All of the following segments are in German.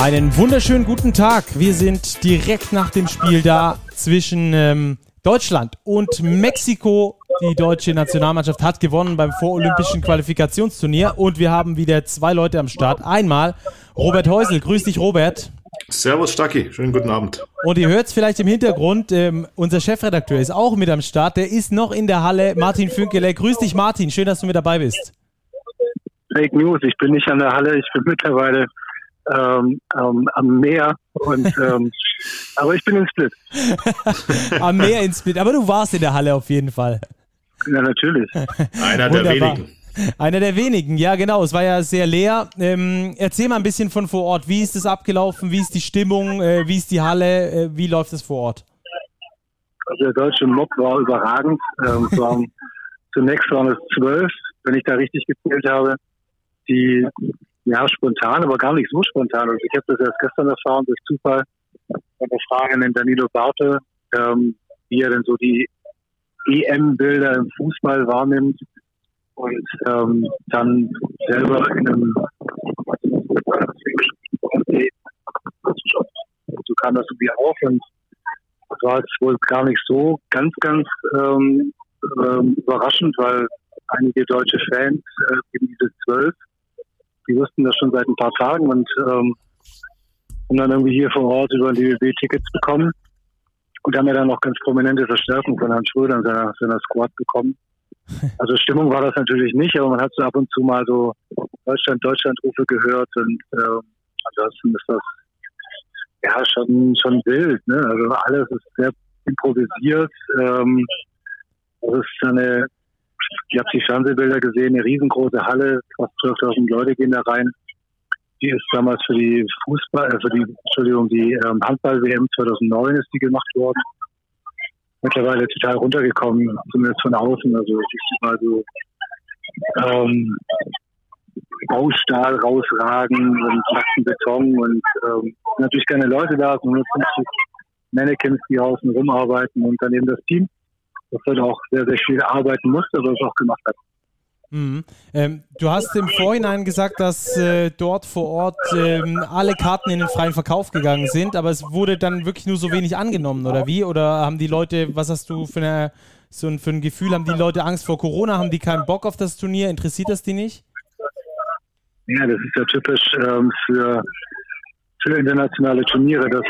Einen wunderschönen guten Tag. Wir sind direkt nach dem Spiel da zwischen ähm, Deutschland und Mexiko. Die deutsche Nationalmannschaft hat gewonnen beim vorolympischen Qualifikationsturnier und wir haben wieder zwei Leute am Start. Einmal Robert Häusel. Grüß dich, Robert. Servus, Stacki. Schönen guten Abend. Und ihr hört es vielleicht im Hintergrund, ähm, unser Chefredakteur ist auch mit am Start. Der ist noch in der Halle. Martin Fünkele. Grüß dich, Martin. Schön, dass du mit dabei bist. Fake News. Ich bin nicht an der Halle. Ich bin mittlerweile ähm, ähm, am Meer. Und, ähm, aber ich bin in Split. am Meer in Split. Aber du warst in der Halle auf jeden Fall. Ja, natürlich. Einer der wenigen. Einer der wenigen, ja genau. Es war ja sehr leer. Ähm, erzähl mal ein bisschen von vor Ort. Wie ist es abgelaufen? Wie ist die Stimmung? Äh, wie ist die Halle? Äh, wie läuft es vor Ort? Also der deutsche Mob war überragend. Ähm, waren, zunächst waren es zwölf, wenn ich da richtig gezählt habe. Die ja, spontan, aber gar nicht so spontan. Also ich habe das erst gestern erfahren durch Zufall. Eine Frage an den Danilo Barte, ähm, wie er denn so die EM-Bilder im Fußball wahrnimmt und ähm, dann selber in einem so kam das irgendwie auf und das war jetzt wohl gar nicht so ganz, ganz ähm, ähm, überraschend, weil einige deutsche Fans, äh, eben diese zwölf, die wussten das schon seit ein paar Tagen und ähm, haben dann irgendwie hier vor Ort über die WB Tickets bekommen und haben ja dann noch ganz prominente Verstärkung von Herrn Schröder und seiner, seiner Squad bekommen. Also Stimmung war das natürlich nicht, aber man hat so ab und zu mal so Deutschland, Deutschland-Rufe gehört und ähm, ansonsten ist das ja schon schon wild. Ne? Also alles ist sehr improvisiert. Ähm, das ist eine ich habe die Fernsehbilder gesehen, eine riesengroße Halle, fast 12.000 Leute gehen da rein. Die ist damals für die Fußball, äh, für die, Entschuldigung, die ähm, Handball-WM 2009 ist die gemacht worden. Mittlerweile total runtergekommen, zumindest von außen. Also du mal so ähm, Baustahl rausragen und Platten Beton und ähm, natürlich keine Leute da, sondern 150 Mannequins, die außen rumarbeiten und dann eben das Team das halt auch sehr, sehr viel arbeiten musste, aber es auch gemacht hat. Mhm. Ähm, du hast im Vorhinein gesagt, dass äh, dort vor Ort ähm, alle Karten in den freien Verkauf gegangen sind, aber es wurde dann wirklich nur so wenig angenommen, oder wie? Oder haben die Leute, was hast du für, eine, so ein, für ein Gefühl, haben die Leute Angst vor Corona? Haben die keinen Bock auf das Turnier? Interessiert das die nicht? Ja, das ist ja typisch ähm, für, für internationale Turniere, dass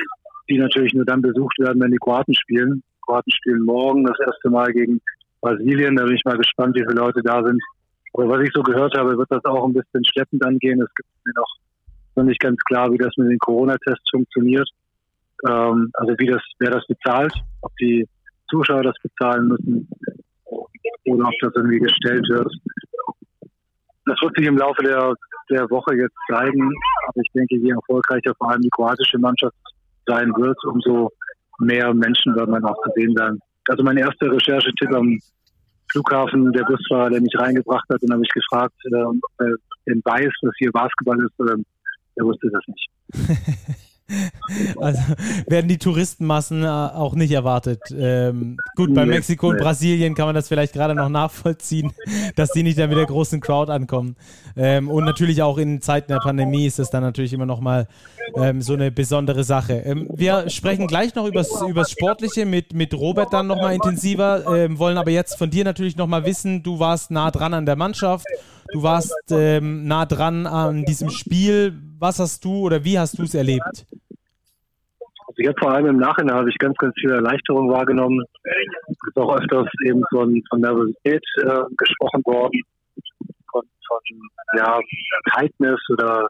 die natürlich nur dann besucht werden, wenn die Kroaten spielen. Kroaten spielen morgen das erste Mal gegen Brasilien. Da bin ich mal gespannt, wie viele Leute da sind. Aber was ich so gehört habe, wird das auch ein bisschen schleppend angehen. Es gibt mir noch, noch nicht ganz klar, wie das mit den Corona-Tests funktioniert. Ähm, also wie das, wer das bezahlt, ob die Zuschauer das bezahlen müssen oder ob das irgendwie gestellt wird. Das wird sich im Laufe der, der Woche jetzt zeigen. Aber ich denke, je erfolgreicher vor allem die kroatische Mannschaft sein wird, umso mehr Menschen werden dann auch zu sehen sein. Also mein erster Recherchetipp am Flughafen, der Busfahrer, der mich reingebracht hat, dann habe ich gefragt, äh, ob er denn weiß, dass hier Basketball ist, oder er wusste das nicht. Also werden die Touristenmassen äh, auch nicht erwartet. Ähm, gut, bei nee, Mexiko und. Brasilien kann man das vielleicht gerade noch nachvollziehen, dass die nicht dann mit der großen Crowd ankommen. Ähm, und natürlich auch in Zeiten der Pandemie ist das dann natürlich immer noch mal ähm, so eine besondere Sache. Ähm, wir sprechen gleich noch über das Sportliche mit, mit Robert dann noch mal intensiver, ähm, wollen aber jetzt von dir natürlich noch mal wissen, du warst nah dran an der Mannschaft, du warst ähm, nah dran an diesem Spiel. Was hast du oder wie hast du es erlebt? Ich habe vor allem im Nachhinein habe ich ganz, ganz viel Erleichterung wahrgenommen. Es ist auch öfters eben von, von Nervosität äh, gesprochen worden, von, von ja, Tightness oder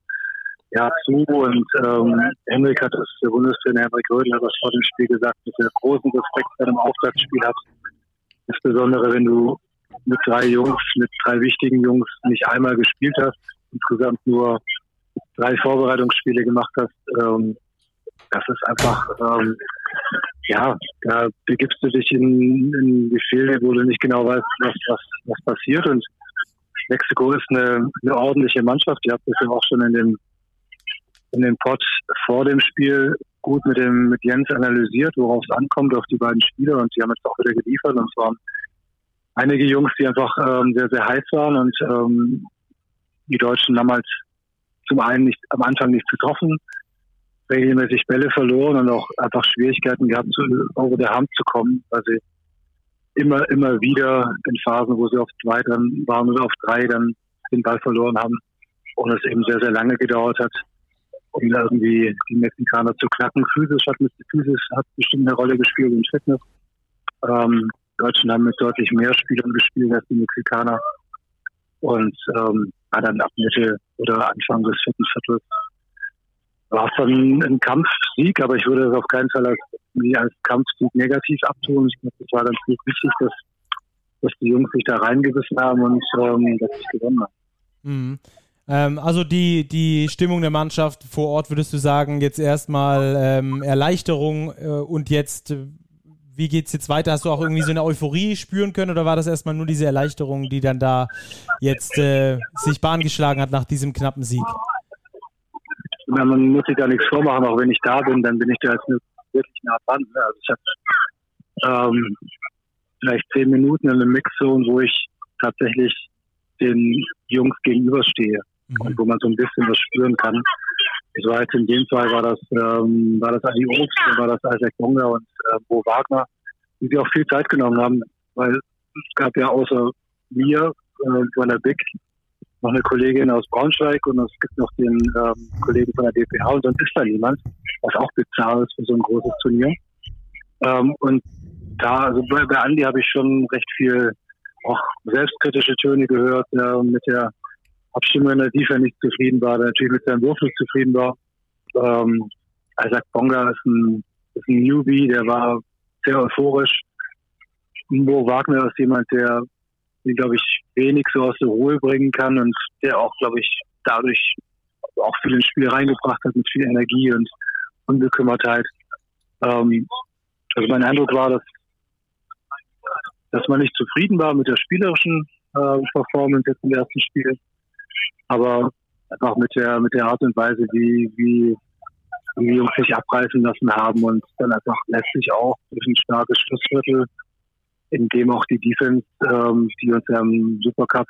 ja, zu. Und ähm, Henrik hat das, der Bundestrainer Henrik Rödel hat das vor dem Spiel gesagt, dass er großen Respekt bei einem Auftaktspiel hat. Insbesondere wenn du mit drei Jungs, mit drei wichtigen Jungs nicht einmal gespielt hast, insgesamt nur drei Vorbereitungsspiele gemacht hast. Ähm, das ist einfach, ähm, ja, da begibst du dich in, in Gefilde, wo du nicht genau weißt, was, was, was passiert. Und Mexiko ist eine, eine ordentliche Mannschaft. Ihr habt das ja auch schon in dem, in dem Pod vor dem Spiel gut mit dem, mit Jens analysiert, worauf es ankommt, auf die beiden Spieler. Und die haben jetzt auch wieder geliefert. Und es waren einige Jungs, die einfach ähm, sehr, sehr heiß waren. Und ähm, die Deutschen haben halt zum einen nicht, am Anfang nicht getroffen regelmäßig Bälle verloren und auch einfach Schwierigkeiten gehabt, zu, over der Hand zu kommen, weil sie immer, immer wieder in Phasen, wo sie auf zwei dann waren oder auf drei dann den Ball verloren haben und es eben sehr, sehr lange gedauert hat, um irgendwie die Mexikaner zu knacken. Physisch hat, mit, physisch hat bestimmt eine Rolle gespielt in Fitness. Ähm, Deutschen haben mit deutlich mehr Spielern gespielt als die Mexikaner. Und ähm, dann ab Mitte oder Anfang des vierten Viertels war es dann ein Kampfsieg, aber ich würde es auf keinen Fall als, als Kampfsieg negativ abtun. Ich glaube, es war ganz wichtig, dass, dass die Jungs sich da reingebissen haben und ähm, dass ich gewonnen habe. Mhm. Ähm, also die, die Stimmung der Mannschaft vor Ort, würdest du sagen, jetzt erstmal ähm, Erleichterung äh, und jetzt, wie geht es jetzt weiter? Hast du auch irgendwie so eine Euphorie spüren können oder war das erstmal nur diese Erleichterung, die dann da jetzt äh, sich Bahn geschlagen hat nach diesem knappen Sieg? Man muss sich da nichts vormachen, auch wenn ich da bin, dann bin ich da jetzt wirklich nah dran. Ne? Also ich habe ähm, vielleicht zehn Minuten in einem Mixzone, wo ich tatsächlich den Jungs gegenüberstehe mhm. und wo man so ein bisschen was spüren kann. Das war jetzt in dem Fall war das ähm, war das Adi Obst, war das Isaac Bonga und äh, Bo Wagner, die sich auch viel Zeit genommen haben, weil es gab ja außer mir äh, von der Big noch eine Kollegin aus Braunschweig und es gibt noch den ähm, Kollegen von der DPH und sonst ist da niemand, was auch bizarr ist für so ein großes Turnier. Ähm, und da, also bei, bei Andi habe ich schon recht viel auch selbstkritische Töne gehört, der mit der Abstimmung in der Defense nicht zufrieden war, der natürlich mit seinem Wurf nicht zufrieden war. Ähm, Isaac Bonga ist ein, ist ein Newbie, der war sehr euphorisch. Mo Wagner ist jemand, der den, glaube ich, wenig so aus der Ruhe bringen kann und der auch, glaube ich, dadurch auch viel ins Spiel reingebracht hat mit viel Energie und Unbekümmertheit. Ähm, also mein Eindruck war, dass, dass man nicht zufrieden war mit der spielerischen äh, Performance jetzt im ersten Spiel, aber einfach mit der mit der Art und Weise, wie, wie die Jungs sich abreißen lassen haben und dann einfach letztlich auch durch ein starkes Schlussviertel in dem auch die Defense, ähm, die uns ja im Supercup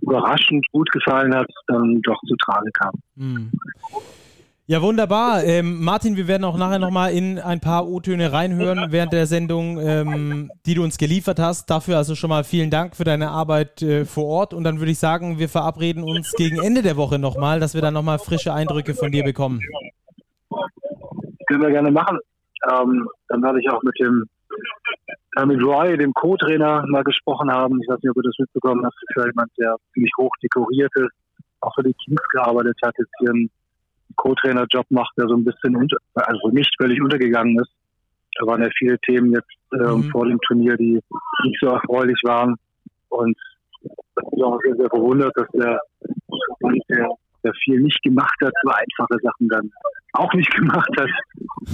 überraschend gut gefallen hat, dann doch zu tragen kam. Mhm. Ja, wunderbar. Ähm, Martin, wir werden auch nachher nochmal in ein paar O-Töne reinhören während der Sendung, ähm, die du uns geliefert hast. Dafür also schon mal vielen Dank für deine Arbeit äh, vor Ort. Und dann würde ich sagen, wir verabreden uns gegen Ende der Woche nochmal, dass wir dann nochmal frische Eindrücke von dir bekommen. Können wir gerne machen. Ähm, dann werde ich auch mit dem mit Roy, dem Co-Trainer, mal gesprochen haben. Ich weiß nicht, ob du das mitbekommen hast. Für jemand, der ziemlich hoch dekoriert ist, auch für die Teams gearbeitet hat, jetzt hier einen Co-Trainer-Job macht, der so ein bisschen, unter, also nicht völlig untergegangen ist. Da waren ja viele Themen jetzt äh, mhm. vor dem Turnier, die nicht so erfreulich waren. Und das ist auch sehr, sehr verwundert, dass der, der, der viel nicht gemacht hat, so einfache Sachen dann auch nicht gemacht hat.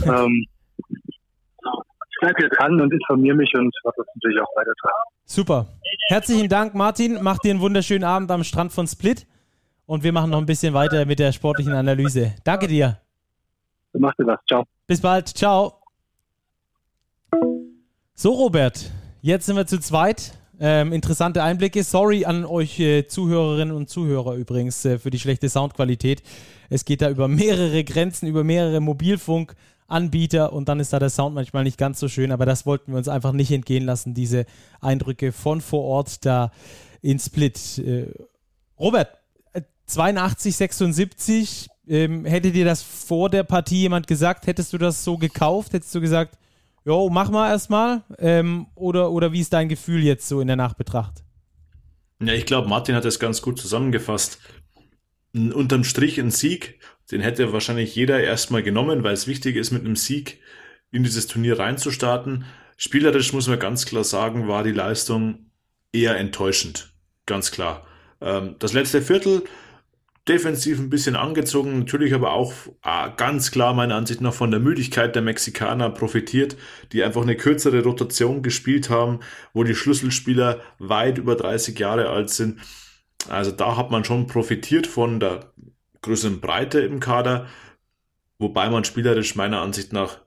ähm, bleibe jetzt dran und informiere mich und werde das natürlich auch weitertragen. Super. Herzlichen Dank, Martin. Mach dir einen wunderschönen Abend am Strand von Split. Und wir machen noch ein bisschen weiter mit der sportlichen Analyse. Danke dir. Du machst dir was. Ciao. Bis bald. Ciao. So, Robert. Jetzt sind wir zu zweit. Ähm, interessante Einblicke. Sorry an euch äh, Zuhörerinnen und Zuhörer übrigens äh, für die schlechte Soundqualität. Es geht da über mehrere Grenzen, über mehrere Mobilfunk. Anbieter und dann ist da der Sound manchmal nicht ganz so schön, aber das wollten wir uns einfach nicht entgehen lassen, diese Eindrücke von vor Ort da in Split. Äh, Robert, 82, 76, ähm, hätte dir das vor der Partie jemand gesagt, hättest du das so gekauft? Hättest du gesagt, jo, mach mal erstmal? Ähm, oder, oder wie ist dein Gefühl jetzt so in der Nachbetracht? Ja, ich glaube, Martin hat das ganz gut zusammengefasst. Unterm Strich ein Sieg den hätte wahrscheinlich jeder erstmal genommen, weil es wichtig ist, mit einem Sieg in dieses Turnier reinzustarten. Spielerisch muss man ganz klar sagen, war die Leistung eher enttäuschend. Ganz klar. Ähm, das letzte Viertel defensiv ein bisschen angezogen, natürlich aber auch ah, ganz klar meiner Ansicht nach von der Müdigkeit der Mexikaner profitiert, die einfach eine kürzere Rotation gespielt haben, wo die Schlüsselspieler weit über 30 Jahre alt sind. Also da hat man schon profitiert von der größeren Breite im Kader, wobei man spielerisch meiner Ansicht nach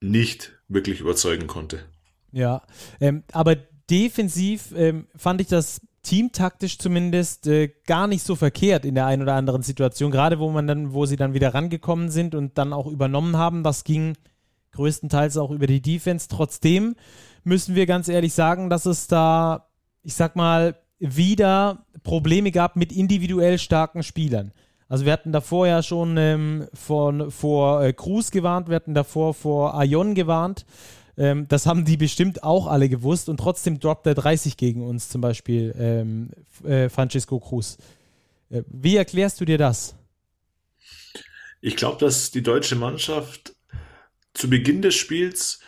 nicht wirklich überzeugen konnte. Ja, ähm, aber defensiv ähm, fand ich das teamtaktisch zumindest äh, gar nicht so verkehrt in der einen oder anderen Situation, gerade wo man dann, wo sie dann wieder rangekommen sind und dann auch übernommen haben. Das ging größtenteils auch über die Defense. Trotzdem müssen wir ganz ehrlich sagen, dass es da, ich sag mal, wieder Probleme gab mit individuell starken Spielern. Also wir hatten davor ja schon ähm, von, vor äh, Cruz gewarnt, wir hatten davor vor Aion gewarnt. Ähm, das haben die bestimmt auch alle gewusst und trotzdem droppt er 30 gegen uns, zum Beispiel ähm, äh, Francisco Cruz. Äh, wie erklärst du dir das? Ich glaube, dass die deutsche Mannschaft zu Beginn des Spiels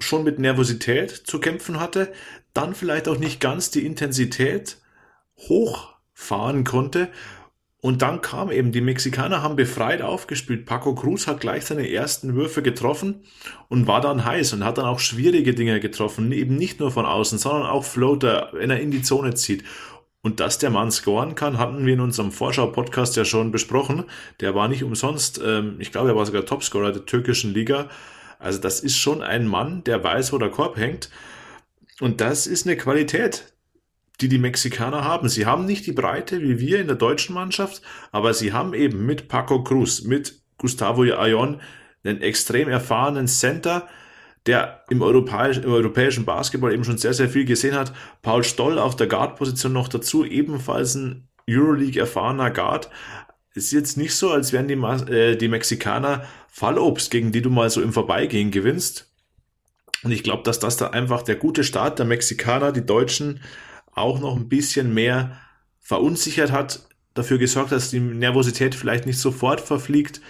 schon mit Nervosität zu kämpfen hatte, dann vielleicht auch nicht ganz die Intensität hochfahren konnte und dann kam eben, die Mexikaner haben befreit aufgespielt. Paco Cruz hat gleich seine ersten Würfe getroffen und war dann heiß und hat dann auch schwierige Dinge getroffen. Eben nicht nur von außen, sondern auch Floater, wenn er in die Zone zieht. Und dass der Mann scoren kann, hatten wir in unserem Vorschau-Podcast ja schon besprochen. Der war nicht umsonst, ähm, ich glaube, er war sogar Topscorer der türkischen Liga. Also das ist schon ein Mann, der weiß, wo der Korb hängt. Und das ist eine Qualität, die die Mexikaner haben. Sie haben nicht die Breite wie wir in der deutschen Mannschaft, aber sie haben eben mit Paco Cruz, mit Gustavo Ayon einen extrem erfahrenen Center, der im, Europäisch, im europäischen Basketball eben schon sehr, sehr viel gesehen hat. Paul Stoll auf der Guard-Position noch dazu, ebenfalls ein Euroleague erfahrener Guard. Ist jetzt nicht so, als wären die, äh, die Mexikaner Fallobst, gegen die du mal so im Vorbeigehen gewinnst. Und ich glaube, dass das da einfach der gute Start der Mexikaner, die Deutschen, auch noch ein bisschen mehr verunsichert hat, dafür gesorgt, dass die Nervosität vielleicht nicht sofort verfliegt.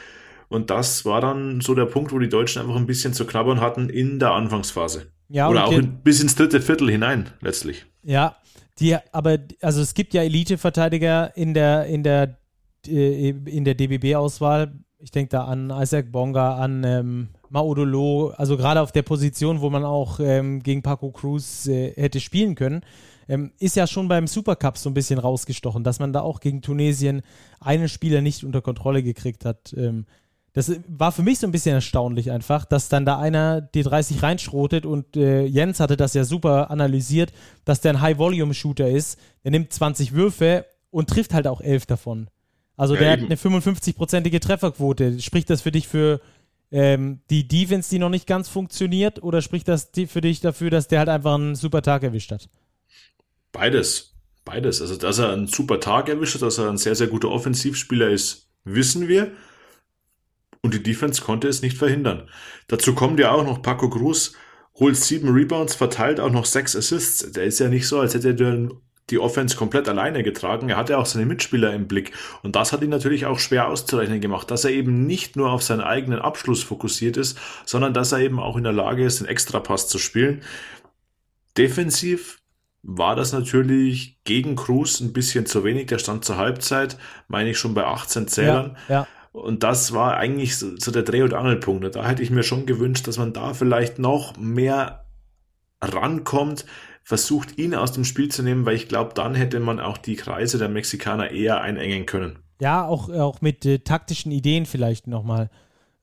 Und das war dann so der Punkt, wo die Deutschen einfach ein bisschen zu knabbern hatten in der Anfangsphase. Ja, Oder auch in, bis ins dritte Viertel hinein, letztlich. Ja, die, aber also es gibt ja Elite-Verteidiger in der, in der, äh, in der DBB-Auswahl. Ich denke da an Isaac Bonga, an ähm, Maudolo, also gerade auf der Position, wo man auch ähm, gegen Paco Cruz äh, hätte spielen können ähm, ist ja schon beim Supercup so ein bisschen rausgestochen, dass man da auch gegen Tunesien einen Spieler nicht unter Kontrolle gekriegt hat. Ähm, das war für mich so ein bisschen erstaunlich einfach, dass dann da einer die 30 reinschrotet und äh, Jens hatte das ja super analysiert, dass der ein High-Volume-Shooter ist. Der nimmt 20 Würfe und trifft halt auch 11 davon. Also ja, der eben. hat eine 55-prozentige Trefferquote. Spricht das für dich für ähm, die Defense, die noch nicht ganz funktioniert, oder spricht das für dich dafür, dass der halt einfach einen super Tag erwischt hat? Beides. Beides. Also, dass er einen super Tag erwischt hat, dass er ein sehr, sehr guter Offensivspieler ist, wissen wir. Und die Defense konnte es nicht verhindern. Dazu kommt ja auch noch Paco Cruz, holt sieben Rebounds, verteilt auch noch sechs Assists. Der ist ja nicht so, als hätte er die Offense komplett alleine getragen. Er hatte auch seine Mitspieler im Blick. Und das hat ihn natürlich auch schwer auszurechnen gemacht, dass er eben nicht nur auf seinen eigenen Abschluss fokussiert ist, sondern dass er eben auch in der Lage ist, den Extrapass zu spielen. Defensiv war das natürlich gegen Cruz ein bisschen zu wenig. Der stand zur Halbzeit, meine ich, schon bei 18 Zählern. Ja, ja. Und das war eigentlich so, so der Dreh- und Angelpunkt. Da hätte ich mir schon gewünscht, dass man da vielleicht noch mehr rankommt, versucht ihn aus dem Spiel zu nehmen, weil ich glaube, dann hätte man auch die Kreise der Mexikaner eher einengen können. Ja, auch, auch mit äh, taktischen Ideen vielleicht nochmal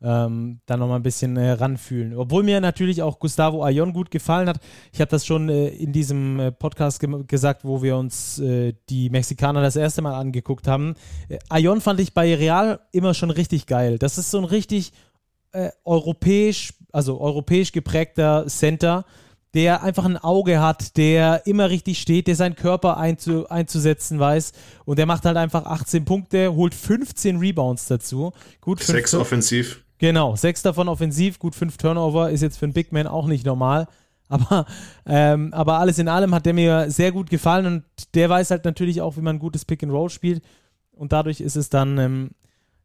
ähm, da nochmal ein bisschen äh, ranfühlen. Obwohl mir natürlich auch Gustavo Ayon gut gefallen hat. Ich habe das schon äh, in diesem äh, Podcast ge gesagt, wo wir uns äh, die Mexikaner das erste Mal angeguckt haben. Äh, Ayon fand ich bei Real immer schon richtig geil. Das ist so ein richtig äh, europäisch, also europäisch geprägter Center der einfach ein Auge hat, der immer richtig steht, der seinen Körper einzu, einzusetzen weiß und der macht halt einfach 18 Punkte, holt 15 Rebounds dazu. Gut, Sechs offensiv. Genau, sechs davon offensiv, gut fünf Turnover, ist jetzt für einen Big Man auch nicht normal. Aber, ähm, aber alles in allem hat der mir sehr gut gefallen und der weiß halt natürlich auch, wie man ein gutes Pick and Roll spielt. Und dadurch ist es dann ähm,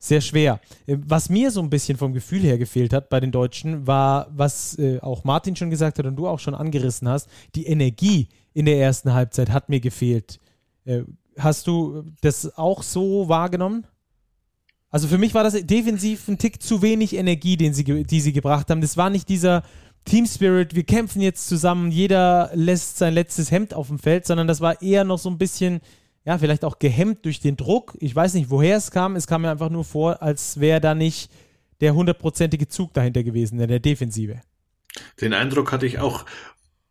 sehr schwer. Äh, was mir so ein bisschen vom Gefühl her gefehlt hat bei den Deutschen, war, was äh, auch Martin schon gesagt hat und du auch schon angerissen hast, die Energie in der ersten Halbzeit hat mir gefehlt. Äh, hast du das auch so wahrgenommen? Also für mich war das defensiv ein Tick zu wenig Energie, den sie, die sie gebracht haben. Das war nicht dieser Team Spirit, wir kämpfen jetzt zusammen, jeder lässt sein letztes Hemd auf dem Feld, sondern das war eher noch so ein bisschen, ja, vielleicht auch gehemmt durch den Druck. Ich weiß nicht, woher es kam. Es kam mir einfach nur vor, als wäre da nicht der hundertprozentige Zug dahinter gewesen, in der Defensive. Den Eindruck hatte ich auch.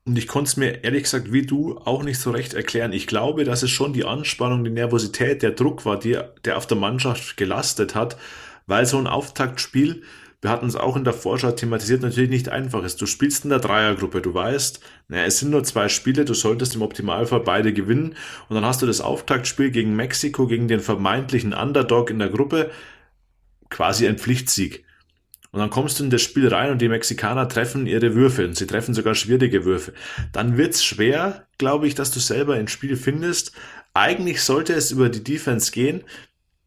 Und ich konnte es mir ehrlich gesagt wie du auch nicht so recht erklären. Ich glaube, dass es schon die Anspannung, die Nervosität, der Druck war, die, der auf der Mannschaft gelastet hat, weil so ein Auftaktspiel, wir hatten es auch in der Vorschau thematisiert, natürlich nicht einfach ist. Du spielst in der Dreiergruppe, du weißt, naja, es sind nur zwei Spiele, du solltest im Optimalfall beide gewinnen und dann hast du das Auftaktspiel gegen Mexiko, gegen den vermeintlichen Underdog in der Gruppe, quasi ein Pflichtsieg. Und dann kommst du in das Spiel rein und die Mexikaner treffen ihre Würfe und sie treffen sogar schwierige Würfe. Dann wird's schwer, glaube ich, dass du selber ein Spiel findest. Eigentlich sollte es über die Defense gehen.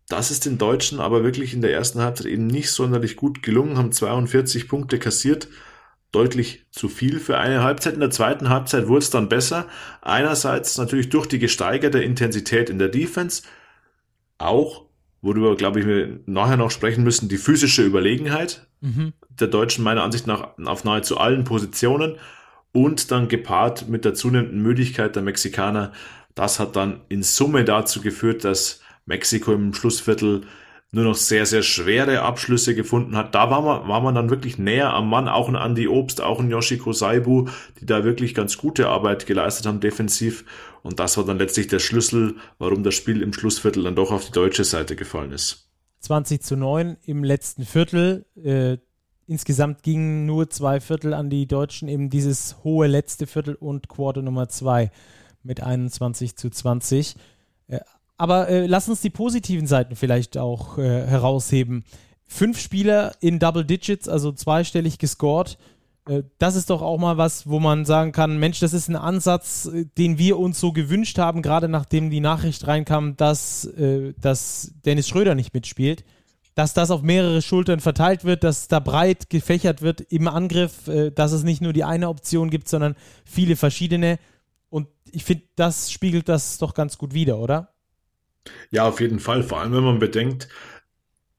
Das ist den Deutschen aber wirklich in der ersten Halbzeit eben nicht sonderlich gut gelungen, haben 42 Punkte kassiert. Deutlich zu viel für eine Halbzeit. In der zweiten Halbzeit wurde es dann besser. Einerseits natürlich durch die gesteigerte Intensität in der Defense, auch worüber, glaube ich, wir nachher noch sprechen müssen, die physische Überlegenheit mhm. der Deutschen meiner Ansicht nach auf nahezu allen Positionen und dann gepaart mit der zunehmenden Müdigkeit der Mexikaner. Das hat dann in Summe dazu geführt, dass Mexiko im Schlussviertel nur noch sehr, sehr schwere Abschlüsse gefunden hat. Da war man, war man dann wirklich näher am Mann, auch ein Andy Obst, auch ein Yoshiko Saibu, die da wirklich ganz gute Arbeit geleistet haben defensiv. Und das war dann letztlich der Schlüssel, warum das Spiel im Schlussviertel dann doch auf die deutsche Seite gefallen ist. 20 zu 9 im letzten Viertel. Äh, insgesamt gingen nur zwei Viertel an die Deutschen, eben dieses hohe letzte Viertel und Quarter Nummer 2 mit 21 zu 20. Äh, aber äh, lass uns die positiven Seiten vielleicht auch äh, herausheben. Fünf Spieler in Double Digits, also zweistellig gescored. Äh, das ist doch auch mal was, wo man sagen kann, Mensch, das ist ein Ansatz, äh, den wir uns so gewünscht haben, gerade nachdem die Nachricht reinkam, dass, äh, dass Dennis Schröder nicht mitspielt. Dass das auf mehrere Schultern verteilt wird, dass da breit gefächert wird im Angriff, dass es nicht nur die eine Option gibt, sondern viele verschiedene. Und ich finde, das spiegelt das doch ganz gut wider, oder? Ja, auf jeden Fall. Vor allem, wenn man bedenkt,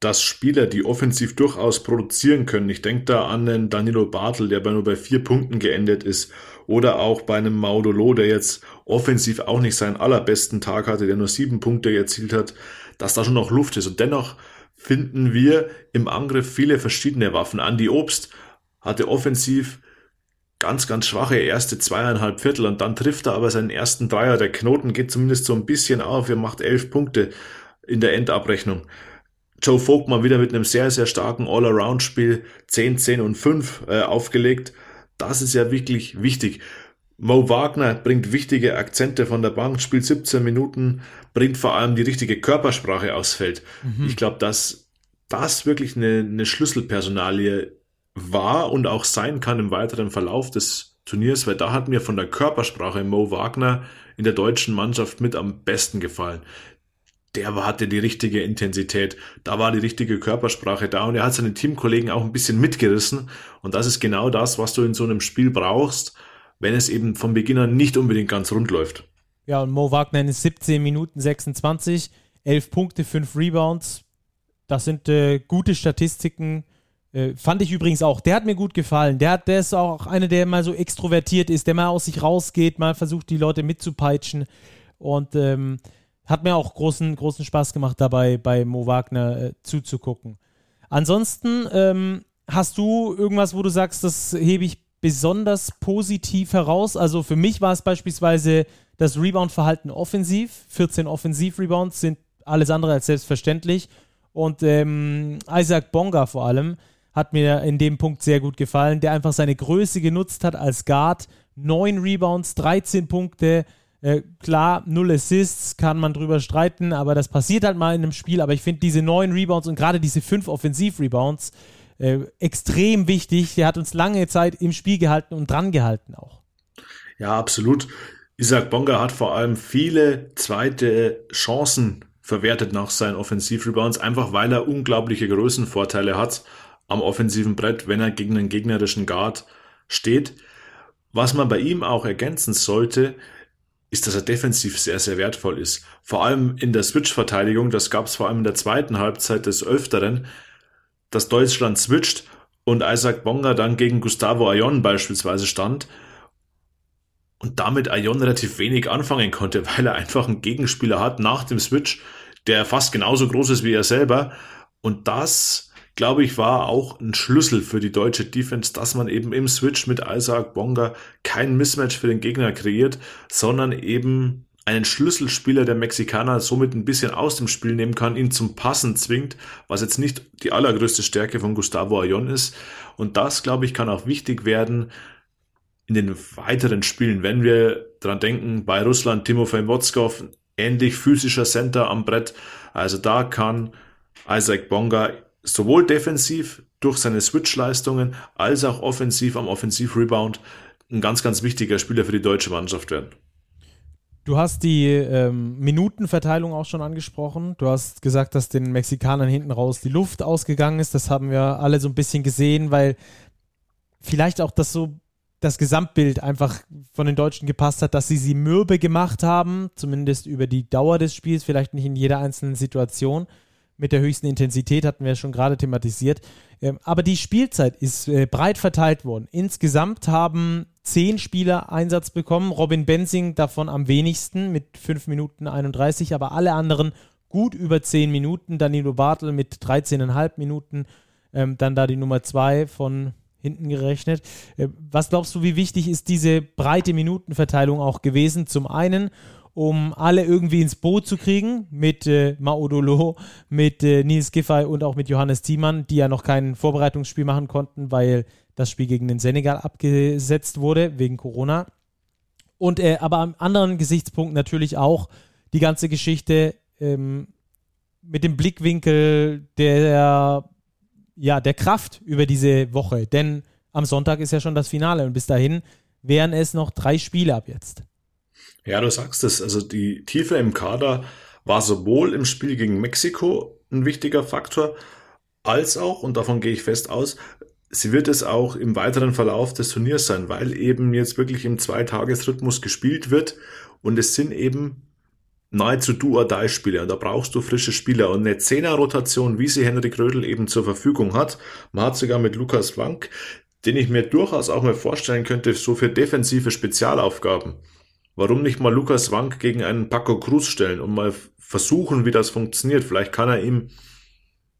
dass Spieler, die offensiv durchaus produzieren können, ich denke da an den Danilo Bartel, der bei nur bei vier Punkten geendet ist, oder auch bei einem Maudolo, der jetzt offensiv auch nicht seinen allerbesten Tag hatte, der nur sieben Punkte erzielt hat, dass da schon noch Luft ist. Und dennoch finden wir im Angriff viele verschiedene Waffen. Andy Obst hatte offensiv ganz, ganz schwache erste zweieinhalb Viertel und dann trifft er aber seinen ersten Dreier. Der Knoten geht zumindest so ein bisschen auf. Er macht elf Punkte in der Endabrechnung. Joe Vogtmann wieder mit einem sehr, sehr starken All-Around-Spiel 10, 10 und 5 äh, aufgelegt. Das ist ja wirklich wichtig. Mo Wagner bringt wichtige Akzente von der Bank, spielt 17 Minuten, bringt vor allem die richtige Körpersprache aufs Feld. Mhm. Ich glaube, dass das wirklich eine, eine Schlüsselpersonalie war und auch sein kann im weiteren Verlauf des Turniers, weil da hat mir von der Körpersprache Mo Wagner in der deutschen Mannschaft mit am besten gefallen. Der hatte die richtige Intensität, da war die richtige Körpersprache da und er hat seine Teamkollegen auch ein bisschen mitgerissen und das ist genau das, was du in so einem Spiel brauchst, wenn es eben vom Beginn an nicht unbedingt ganz rund läuft. Ja, und Mo Wagner in 17 Minuten 26, 11 Punkte, 5 Rebounds. Das sind äh, gute Statistiken äh, fand ich übrigens auch. Der hat mir gut gefallen. Der, hat, der ist auch einer, der mal so extrovertiert ist, der mal aus sich rausgeht, mal versucht, die Leute mitzupeitschen. Und ähm, hat mir auch großen, großen Spaß gemacht, dabei bei Mo Wagner äh, zuzugucken. Ansonsten ähm, hast du irgendwas, wo du sagst, das hebe ich besonders positiv heraus. Also für mich war es beispielsweise das Rebound-Verhalten offensiv. 14 Offensiv-Rebounds sind alles andere als selbstverständlich. Und ähm, Isaac Bonga vor allem hat mir in dem Punkt sehr gut gefallen, der einfach seine Größe genutzt hat als Guard. Neun Rebounds, 13 Punkte. Äh, klar, null Assists, kann man drüber streiten, aber das passiert halt mal in einem Spiel. Aber ich finde diese neun Rebounds und gerade diese fünf Offensiv-Rebounds äh, extrem wichtig. Der hat uns lange Zeit im Spiel gehalten und dran gehalten auch. Ja, absolut. Isaac Bonga hat vor allem viele zweite Chancen verwertet nach seinen Offensiv-Rebounds, einfach weil er unglaubliche Größenvorteile hat am offensiven Brett, wenn er gegen einen gegnerischen Guard steht. Was man bei ihm auch ergänzen sollte, ist, dass er defensiv sehr, sehr wertvoll ist. Vor allem in der Switch-Verteidigung, das gab es vor allem in der zweiten Halbzeit des Öfteren, dass Deutschland switcht und Isaac Bonga dann gegen Gustavo Ayon beispielsweise stand und damit Ayon relativ wenig anfangen konnte, weil er einfach einen Gegenspieler hat nach dem Switch, der fast genauso groß ist wie er selber und das glaube ich, war auch ein Schlüssel für die deutsche Defense, dass man eben im Switch mit Isaac Bonga kein Mismatch für den Gegner kreiert, sondern eben einen Schlüsselspieler der Mexikaner somit ein bisschen aus dem Spiel nehmen kann, ihn zum Passen zwingt, was jetzt nicht die allergrößte Stärke von Gustavo Ayon ist. Und das, glaube ich, kann auch wichtig werden in den weiteren Spielen, wenn wir dran denken, bei Russland Timofey Wotskov, ähnlich physischer Center am Brett. Also da kann Isaac Bonga sowohl defensiv durch seine Switch-Leistungen als auch offensiv am Offensiv-Rebound ein ganz, ganz wichtiger Spieler für die deutsche Mannschaft werden. Du hast die ähm, Minutenverteilung auch schon angesprochen. Du hast gesagt, dass den Mexikanern hinten raus die Luft ausgegangen ist. Das haben wir alle so ein bisschen gesehen, weil vielleicht auch das so das Gesamtbild einfach von den Deutschen gepasst hat, dass sie sie mürbe gemacht haben, zumindest über die Dauer des Spiels, vielleicht nicht in jeder einzelnen Situation mit der höchsten Intensität, hatten wir schon gerade thematisiert. Ähm, aber die Spielzeit ist äh, breit verteilt worden. Insgesamt haben zehn Spieler Einsatz bekommen, Robin Benzing davon am wenigsten mit 5 Minuten 31, aber alle anderen gut über 10 Minuten. Danilo Bartel mit 13,5 Minuten, ähm, dann da die Nummer 2 von hinten gerechnet. Äh, was glaubst du, wie wichtig ist diese breite Minutenverteilung auch gewesen? Zum einen, um alle irgendwie ins Boot zu kriegen mit äh, Maodolo, mit äh, Nils Giffey und auch mit Johannes Thiemann, die ja noch kein Vorbereitungsspiel machen konnten, weil das Spiel gegen den Senegal abgesetzt wurde wegen Corona. Und äh, aber am anderen Gesichtspunkt natürlich auch die ganze Geschichte ähm, mit dem Blickwinkel der ja der Kraft über diese Woche, denn am Sonntag ist ja schon das Finale und bis dahin wären es noch drei Spiele ab jetzt. Ja, du sagst es. Also die Tiefe im Kader war sowohl im Spiel gegen Mexiko ein wichtiger Faktor, als auch, und davon gehe ich fest aus, sie wird es auch im weiteren Verlauf des Turniers sein, weil eben jetzt wirklich im Zweitagesrhythmus gespielt wird und es sind eben nahezu do or die Spiele und da brauchst du frische Spieler und eine Zehner-Rotation, wie sie Henrik Rödel eben zur Verfügung hat. Man hat sogar mit Lukas Wank, den ich mir durchaus auch mal vorstellen könnte, so für defensive Spezialaufgaben. Warum nicht mal Lukas Wank gegen einen Paco Cruz stellen und mal versuchen, wie das funktioniert? Vielleicht kann er ihm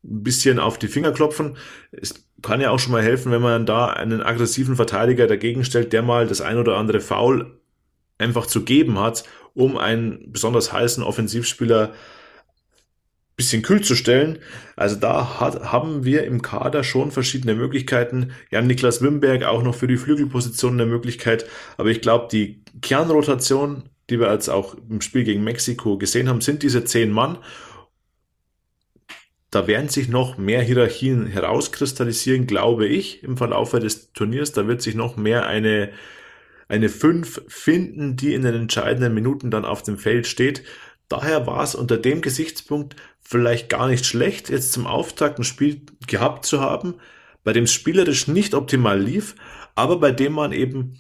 ein bisschen auf die Finger klopfen. Es kann ja auch schon mal helfen, wenn man da einen aggressiven Verteidiger dagegen stellt, der mal das ein oder andere Foul einfach zu geben hat, um einen besonders heißen Offensivspieler bisschen kühl zu stellen. Also da hat, haben wir im Kader schon verschiedene Möglichkeiten. Ja, Niklas Wimberg auch noch für die Flügelposition eine Möglichkeit. Aber ich glaube, die Kernrotation, die wir jetzt auch im Spiel gegen Mexiko gesehen haben, sind diese zehn Mann. Da werden sich noch mehr Hierarchien herauskristallisieren, glaube ich, im Verlauf des Turniers. Da wird sich noch mehr eine, eine fünf finden, die in den entscheidenden Minuten dann auf dem Feld steht. Daher war es unter dem Gesichtspunkt vielleicht gar nicht schlecht, jetzt zum Auftakt ein Spiel gehabt zu haben, bei dem es spielerisch nicht optimal lief, aber bei dem man eben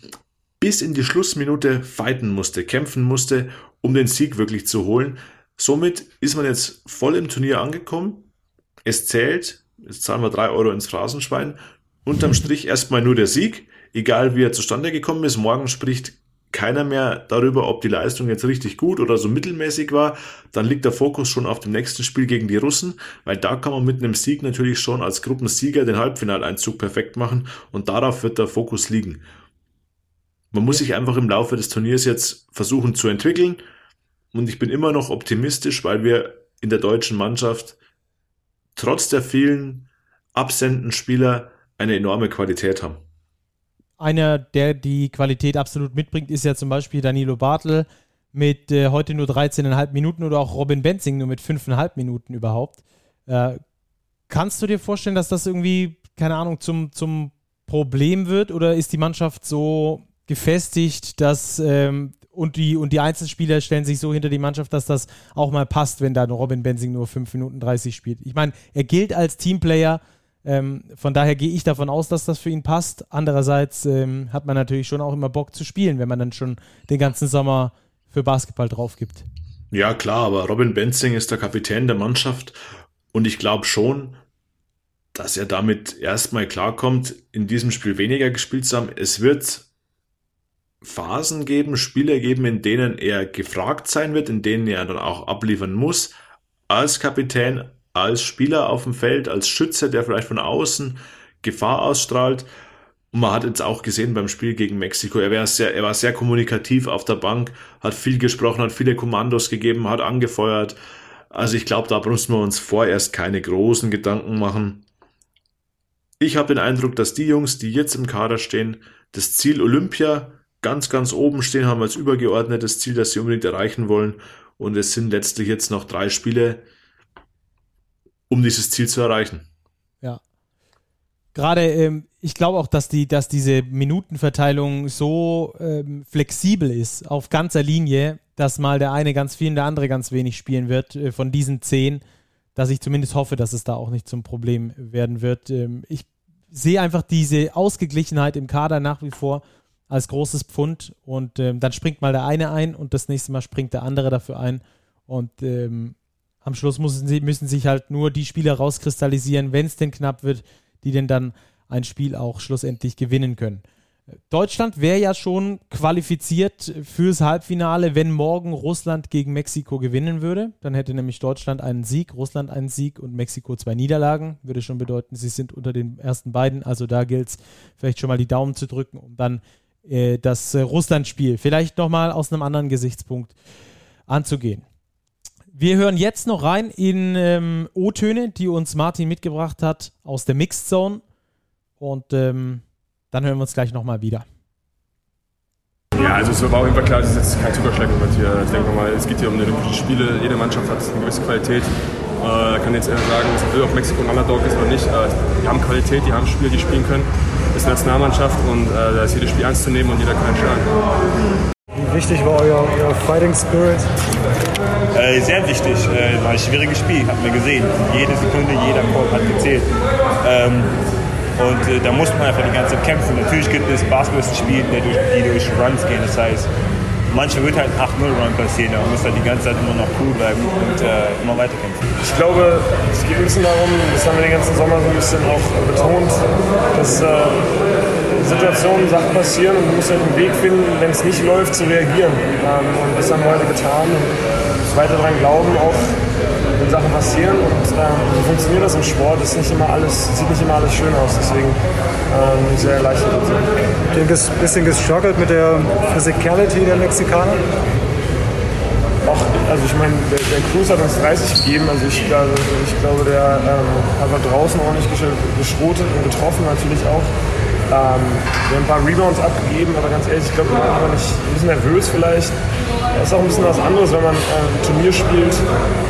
bis in die Schlussminute fighten musste, kämpfen musste, um den Sieg wirklich zu holen. Somit ist man jetzt voll im Turnier angekommen. Es zählt, jetzt zahlen wir drei Euro ins Phrasenschwein. Unterm Strich erstmal nur der Sieg, egal wie er zustande gekommen ist. Morgen spricht keiner mehr darüber, ob die Leistung jetzt richtig gut oder so mittelmäßig war, dann liegt der Fokus schon auf dem nächsten Spiel gegen die Russen, weil da kann man mit einem Sieg natürlich schon als Gruppensieger den Halbfinaleinzug perfekt machen und darauf wird der Fokus liegen. Man muss sich einfach im Laufe des Turniers jetzt versuchen zu entwickeln und ich bin immer noch optimistisch, weil wir in der deutschen Mannschaft trotz der vielen absenden Spieler eine enorme Qualität haben. Einer, der die Qualität absolut mitbringt, ist ja zum Beispiel Danilo Bartel mit äh, heute nur 13,5 Minuten oder auch Robin Benzing nur mit 5,5 Minuten überhaupt. Äh, kannst du dir vorstellen, dass das irgendwie, keine Ahnung, zum, zum Problem wird oder ist die Mannschaft so gefestigt, dass ähm, und die, und die Einzelspieler stellen sich so hinter die Mannschaft, dass das auch mal passt, wenn da Robin Benzing nur 5 Minuten 30 spielt. Ich meine, er gilt als Teamplayer, ähm, von daher gehe ich davon aus, dass das für ihn passt. Andererseits ähm, hat man natürlich schon auch immer Bock zu spielen, wenn man dann schon den ganzen Sommer für Basketball drauf gibt. Ja, klar, aber Robin Benzing ist der Kapitän der Mannschaft und ich glaube schon, dass er damit erstmal klarkommt, in diesem Spiel weniger gespielt zu haben. Es wird Phasen geben, Spiele geben, in denen er gefragt sein wird, in denen er dann auch abliefern muss als Kapitän, als Spieler auf dem Feld, als Schütze, der vielleicht von außen Gefahr ausstrahlt. Und man hat jetzt auch gesehen beim Spiel gegen Mexiko, er, war sehr, er war sehr kommunikativ auf der Bank, hat viel gesprochen, hat viele Kommandos gegeben, hat angefeuert. Also ich glaube, da müssen wir uns vorerst keine großen Gedanken machen. Ich habe den Eindruck, dass die Jungs, die jetzt im Kader stehen, das Ziel Olympia ganz, ganz oben stehen haben als übergeordnetes Ziel, das sie unbedingt erreichen wollen. Und es sind letztlich jetzt noch drei Spiele, um dieses Ziel zu erreichen. Ja. Gerade, ähm, ich glaube auch, dass, die, dass diese Minutenverteilung so ähm, flexibel ist, auf ganzer Linie, dass mal der eine ganz viel und der andere ganz wenig spielen wird äh, von diesen zehn, dass ich zumindest hoffe, dass es da auch nicht zum Problem werden wird. Ähm, ich sehe einfach diese Ausgeglichenheit im Kader nach wie vor als großes Pfund und ähm, dann springt mal der eine ein und das nächste Mal springt der andere dafür ein und ähm, am Schluss müssen, sie, müssen sich halt nur die Spieler rauskristallisieren, wenn es denn knapp wird, die denn dann ein Spiel auch schlussendlich gewinnen können. Deutschland wäre ja schon qualifiziert fürs Halbfinale, wenn morgen Russland gegen Mexiko gewinnen würde. Dann hätte nämlich Deutschland einen Sieg, Russland einen Sieg und Mexiko zwei Niederlagen. Würde schon bedeuten, sie sind unter den ersten beiden. Also da gilt es vielleicht schon mal die Daumen zu drücken, um dann äh, das äh, Russland-Spiel vielleicht nochmal aus einem anderen Gesichtspunkt anzugehen. Wir hören jetzt noch rein in ähm, O-Töne, die uns Martin mitgebracht hat aus der Mixed Zone. Und ähm, dann hören wir uns gleich nochmal wieder. Ja, also es war auf jeden Fall klar, es ist jetzt kein Zuckerschlecken-Moment hier. Ich denke mal, es geht hier um die Olympischen Spiele. Jede Mannschaft hat eine gewisse Qualität. Äh, kann jetzt eher sagen, ob Mexiko ein Underdog ist oder nicht. Äh, die haben Qualität, die haben Spieler, die spielen können. Das ist eine Nationalmannschaft und äh, da ist jedes Spiel ernst zu nehmen und jeder kann entscheiden. Wie wichtig war euer, euer Fighting Spirit? Äh, sehr wichtig. Äh, war ein schwieriges Spiel, hat man gesehen. Jede Sekunde, jeder Korb hat gezählt. Ähm, und äh, da muss man einfach die ganze Zeit kämpfen. Natürlich gibt es Basketballspiele, die durch, die durch Runs gehen. Das heißt, manchmal wird halt 8-0-Run passieren. Da muss halt die ganze Zeit immer noch cool bleiben und äh, immer weiterkämpfen. Ich glaube, es geht ein bisschen darum, das haben wir den ganzen Sommer so ein bisschen auch betont, dass äh, Situationen, Sachen passieren und du musst halt einen Weg finden, wenn es nicht läuft, zu reagieren. Ähm, und das haben wir heute getan und weiter daran glauben, auch wenn Sachen passieren und ähm, so funktioniert das im Sport. Es nicht immer alles, sieht nicht immer alles schön aus, deswegen ähm, sehr erleichtert. Du hast ein bisschen gestruggelt mit der Physicality der Mexikaner? Auch, also ich meine, der, der Cruz hat uns 30 gegeben, also ich, glaube, ich glaube der ähm, hat draußen ordentlich geschrotet und getroffen natürlich auch. Ähm, wir haben ein paar Rebounds abgegeben, aber ganz ehrlich, ich glaube, wir waren nicht ein bisschen nervös vielleicht. Das ist auch ein bisschen was anderes, wenn man äh, ein Turnier spielt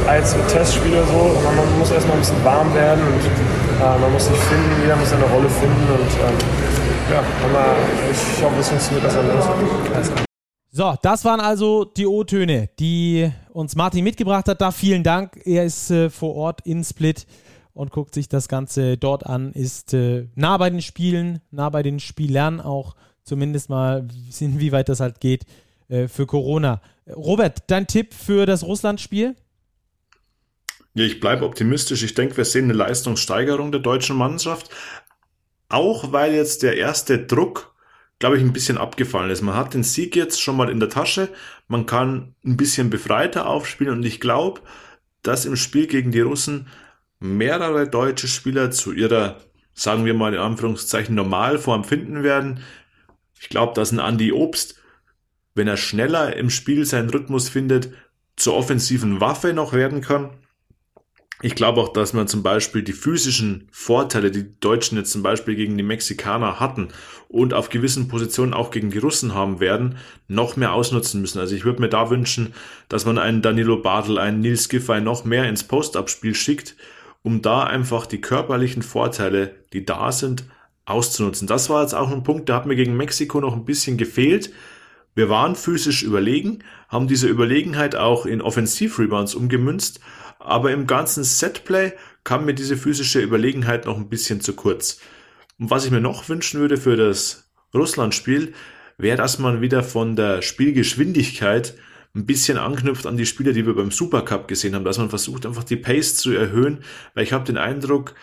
als ein Testspiel oder so. Man, man muss erstmal ein bisschen warm werden und äh, man muss sich finden, jeder muss seine Rolle finden und ähm, ja, aber ich hoffe, es funktioniert besser los. So, das waren also die O-Töne, die uns Martin mitgebracht hat. Da vielen Dank. Er ist äh, vor Ort in Split und guckt sich das Ganze dort an, ist äh, nah bei den Spielen, nah bei den Spielern auch zumindest mal, inwieweit das halt geht äh, für Corona. Robert, dein Tipp für das Russland-Spiel? Ja, ich bleibe optimistisch. Ich denke, wir sehen eine Leistungssteigerung der deutschen Mannschaft. Auch weil jetzt der erste Druck, glaube ich, ein bisschen abgefallen ist. Man hat den Sieg jetzt schon mal in der Tasche. Man kann ein bisschen befreiter aufspielen und ich glaube, dass im Spiel gegen die Russen mehrere deutsche Spieler zu ihrer, sagen wir mal in Anführungszeichen, Normalform finden werden. Ich glaube, dass ein Andy Obst, wenn er schneller im Spiel seinen Rhythmus findet, zur offensiven Waffe noch werden kann. Ich glaube auch, dass man zum Beispiel die physischen Vorteile, die, Deutschen jetzt zum Beispiel gegen die Mexikaner hatten und auf gewissen Positionen auch gegen die Russen haben werden, noch mehr ausnutzen müssen. Also ich würde mir da wünschen, dass man einen Danilo Bartel, einen Nils Giffey noch mehr ins Post-Up-Spiel schickt, um da einfach die körperlichen Vorteile, die da sind, auszunutzen. Das war jetzt auch ein Punkt, der hat mir gegen Mexiko noch ein bisschen gefehlt. Wir waren physisch überlegen, haben diese Überlegenheit auch in Offensiv-Rebounds umgemünzt, aber im ganzen Setplay kam mir diese physische Überlegenheit noch ein bisschen zu kurz. Und was ich mir noch wünschen würde für das Russland-Spiel, wäre, dass man wieder von der Spielgeschwindigkeit ein bisschen anknüpft an die Spieler, die wir beim Supercup gesehen haben, dass man versucht, einfach die Pace zu erhöhen, weil ich habe den Eindruck,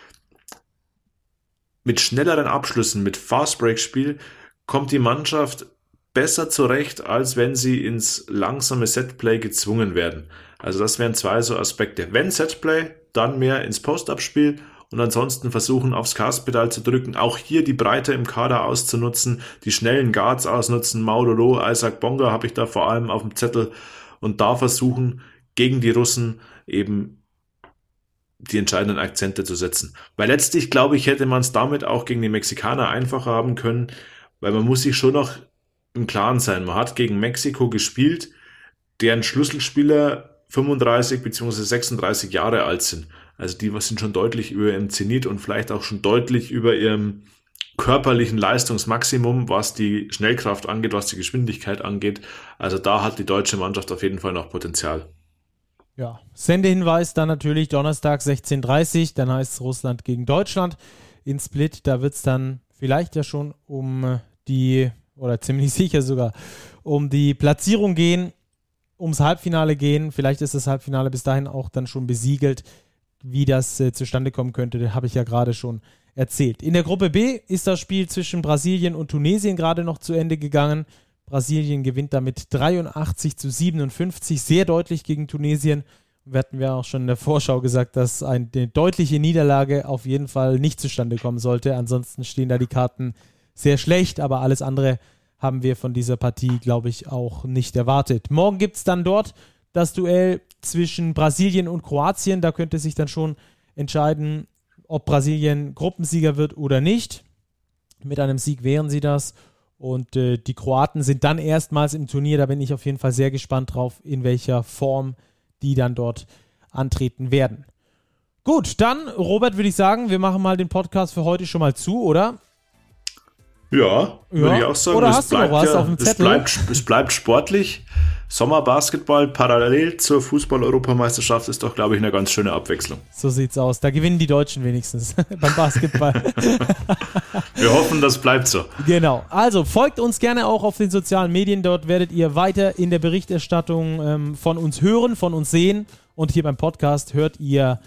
mit schnelleren Abschlüssen, mit Fast-Break-Spiel kommt die Mannschaft besser zurecht, als wenn sie ins langsame Setplay gezwungen werden. Also das wären zwei so Aspekte. Wenn Setplay, dann mehr ins Postabspiel und ansonsten versuchen, aufs Gaspedal zu drücken. Auch hier die Breite im Kader auszunutzen, die schnellen Guards ausnutzen. Maudolo, Isaac Bonga habe ich da vor allem auf dem Zettel und da versuchen, gegen die Russen eben die entscheidenden Akzente zu setzen. Weil letztlich, glaube ich, hätte man es damit auch gegen die Mexikaner einfacher haben können, weil man muss sich schon noch im Klaren sein. Man hat gegen Mexiko gespielt, deren Schlüsselspieler 35 bzw. 36 Jahre alt sind. Also die sind schon deutlich über ihrem Zenit und vielleicht auch schon deutlich über ihrem körperlichen Leistungsmaximum, was die Schnellkraft angeht, was die Geschwindigkeit angeht. Also da hat die deutsche Mannschaft auf jeden Fall noch Potenzial. Ja, Sendehinweis dann natürlich Donnerstag 16.30 dann heißt es Russland gegen Deutschland in Split. Da wird es dann vielleicht ja schon um die, oder ziemlich sicher sogar, um die Platzierung gehen, ums Halbfinale gehen. Vielleicht ist das Halbfinale bis dahin auch dann schon besiegelt. Wie das äh, zustande kommen könnte, habe ich ja gerade schon erzählt. In der Gruppe B ist das Spiel zwischen Brasilien und Tunesien gerade noch zu Ende gegangen. Brasilien gewinnt damit 83 zu 57, sehr deutlich gegen Tunesien. Wir hatten ja auch schon in der Vorschau gesagt, dass eine deutliche Niederlage auf jeden Fall nicht zustande kommen sollte. Ansonsten stehen da die Karten sehr schlecht, aber alles andere haben wir von dieser Partie, glaube ich, auch nicht erwartet. Morgen gibt es dann dort das Duell zwischen Brasilien und Kroatien. Da könnte sich dann schon entscheiden, ob Brasilien Gruppensieger wird oder nicht. Mit einem Sieg wären sie das. Und äh, die Kroaten sind dann erstmals im Turnier. Da bin ich auf jeden Fall sehr gespannt drauf, in welcher Form die dann dort antreten werden. Gut, dann, Robert, würde ich sagen, wir machen mal den Podcast für heute schon mal zu, oder? Ja, würde ja. ich auch sagen. Oder es hast du noch was ja, auf dem Zettel? Es bleibt, es bleibt sportlich. Sommerbasketball parallel zur Fußball-Europameisterschaft ist doch, glaube ich, eine ganz schöne Abwechslung. So sieht's aus. Da gewinnen die Deutschen wenigstens beim Basketball. Wir hoffen, das bleibt so. Genau. Also folgt uns gerne auch auf den sozialen Medien. Dort werdet ihr weiter in der Berichterstattung ähm, von uns hören, von uns sehen. Und hier beim Podcast hört ihr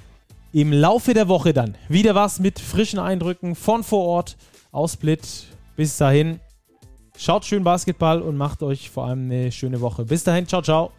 im Laufe der Woche dann wieder was mit frischen Eindrücken von vor Ort aus Split. Bis dahin, schaut schön Basketball und macht euch vor allem eine schöne Woche. Bis dahin, ciao, ciao.